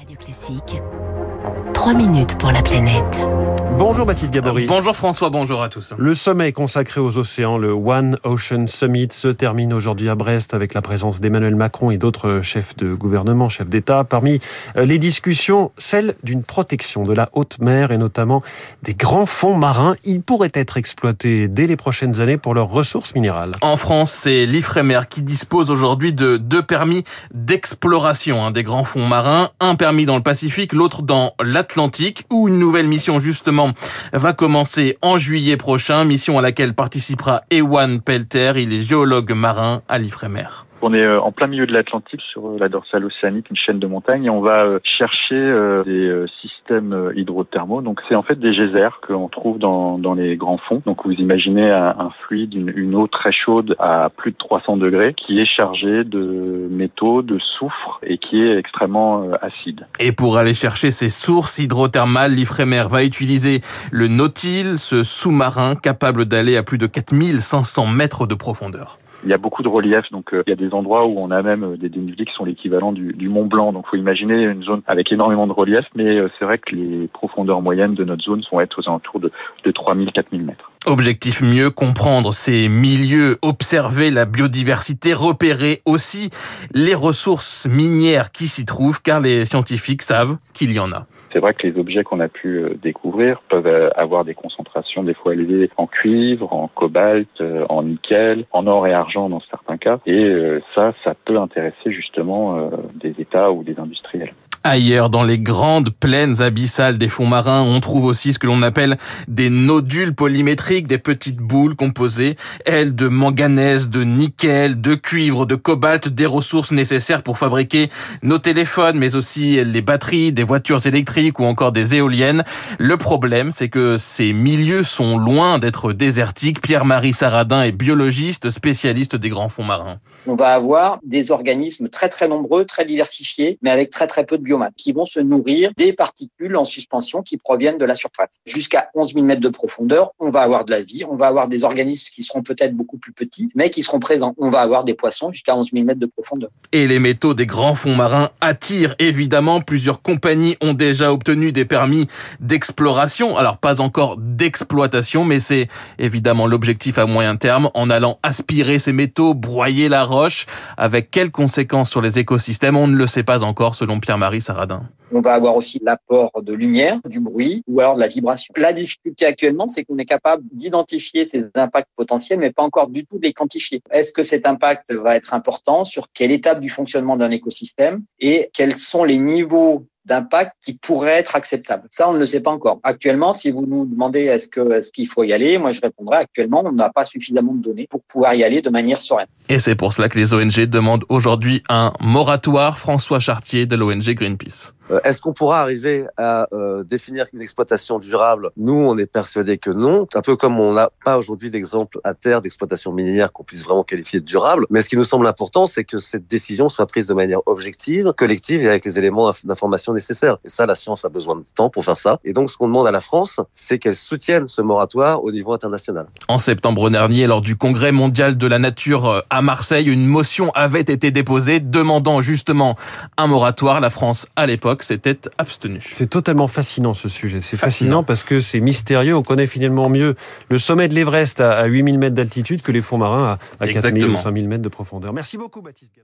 Radio Classique. 3 minutes pour la planète. Bonjour Baptiste Gabory. Bonjour François, bonjour à tous. Le sommet consacré aux océans, le One Ocean Summit, se termine aujourd'hui à Brest avec la présence d'Emmanuel Macron et d'autres chefs de gouvernement, chefs d'État. Parmi euh, les discussions, celle d'une protection de la haute mer et notamment des grands fonds marins. Ils pourraient être exploités dès les prochaines années pour leurs ressources minérales. En France, c'est l'Ifremer qui dispose aujourd'hui de deux permis d'exploration hein, des grands fonds marins. Un permis dans le Pacifique, l'autre dans l'Atlantique, où une nouvelle mission justement va commencer en juillet prochain, mission à laquelle participera Ewan Pelter, il est géologue marin à l'Ifremer. On est euh, en plein milieu de l'Atlantique sur euh, la dorsale océanique, une chaîne de montagnes, et on va euh, chercher des systèmes hydrothermaux. Donc c'est en fait des geysers que l'on trouve dans, dans les grands fonds. Donc vous imaginez un, fluide, une, une, eau très chaude à plus de 300 degrés, qui est chargée de métaux, de soufre et qui est extrêmement acide. Et pour aller chercher ces sources hydrothermales, l'Ifremer va utiliser le Nautil, ce sous-marin capable d'aller à plus de 4500 mètres de profondeur. Il y a beaucoup de relief, donc euh, il y a des endroits où on a même euh, des dénivelés qui sont l'équivalent du, Mont Blanc. Donc, faut imaginer une zone avec énormément de relief, mais euh, c'est vrai que les profondeurs moyennes de notre zone sont être aux alentours de, de 3000, 4000 mètres. Objectif mieux comprendre ces milieux, observer la biodiversité, repérer aussi les ressources minières qui s'y trouvent, car les scientifiques savent qu'il y en a. C'est vrai que les objets qu'on a pu euh, découvrir peuvent euh, avoir des concentrations des fois élevées en cuivre, en cobalt, euh, en nickel, en or et argent dans certains cas. Et ça, ça peut intéresser justement des États ou des industriels. Ailleurs, dans les grandes plaines abyssales des fonds marins, on trouve aussi ce que l'on appelle des nodules polymétriques, des petites boules composées, elles, de manganèse, de nickel, de cuivre, de cobalt, des ressources nécessaires pour fabriquer nos téléphones, mais aussi les batteries, des voitures électriques ou encore des éoliennes. Le problème, c'est que ces milieux sont loin d'être désertiques. Pierre-Marie Saradin est biologiste, spécialiste des grands fonds marins. On va avoir des organismes très très nombreux, très diversifiés, mais avec très très peu de qui vont se nourrir des particules en suspension qui proviennent de la surface. Jusqu'à 11 000 mètres de profondeur, on va avoir de la vie, on va avoir des organismes qui seront peut-être beaucoup plus petits, mais qui seront présents. On va avoir des poissons jusqu'à 11 000 mètres de profondeur. Et les métaux des grands fonds marins attirent évidemment. Plusieurs compagnies ont déjà obtenu des permis d'exploration. Alors pas encore d'exploitation, mais c'est évidemment l'objectif à moyen terme en allant aspirer ces métaux, broyer la roche. Avec quelles conséquences sur les écosystèmes, on ne le sait pas encore selon Pierre-Marie On va avoir aussi l'apport de lumière, du bruit ou alors de la vibration. La difficulté actuellement, c'est qu'on est capable d'identifier ces impacts potentiels, mais pas encore du tout de les quantifier. Est-ce que cet impact va être important sur quelle étape du fonctionnement d'un écosystème et quels sont les niveaux d'impact qui pourrait être acceptable. Ça, on ne le sait pas encore. Actuellement, si vous nous demandez est-ce est-ce qu'il faut y aller, moi je répondrai actuellement, on n'a pas suffisamment de données pour pouvoir y aller de manière sereine. Et c'est pour cela que les ONG demandent aujourd'hui un moratoire. François Chartier de l'ONG Greenpeace. Euh, est-ce qu'on pourra arriver à euh, définir une exploitation durable? Nous, on est persuadé que non. Un peu comme on n'a pas aujourd'hui d'exemple à terre d'exploitation minière qu'on puisse vraiment qualifier de durable. Mais ce qui nous semble important, c'est que cette décision soit prise de manière objective, collective et avec les éléments d'information nécessaires. Et ça, la science a besoin de temps pour faire ça. Et donc, ce qu'on demande à la France, c'est qu'elle soutienne ce moratoire au niveau international. En septembre dernier, lors du Congrès mondial de la nature euh, à Marseille, une motion avait été déposée demandant justement un moratoire. La France, à l'époque, s'était abstenu. C'est totalement fascinant ce sujet. C'est fascinant. parce que c'est mystérieux. On connaît finalement mieux le sommet de l'Everest à 8000 mètres d'altitude que les fonds marins à 4000 ou 5000 mètres de profondeur. Merci beaucoup Baptiste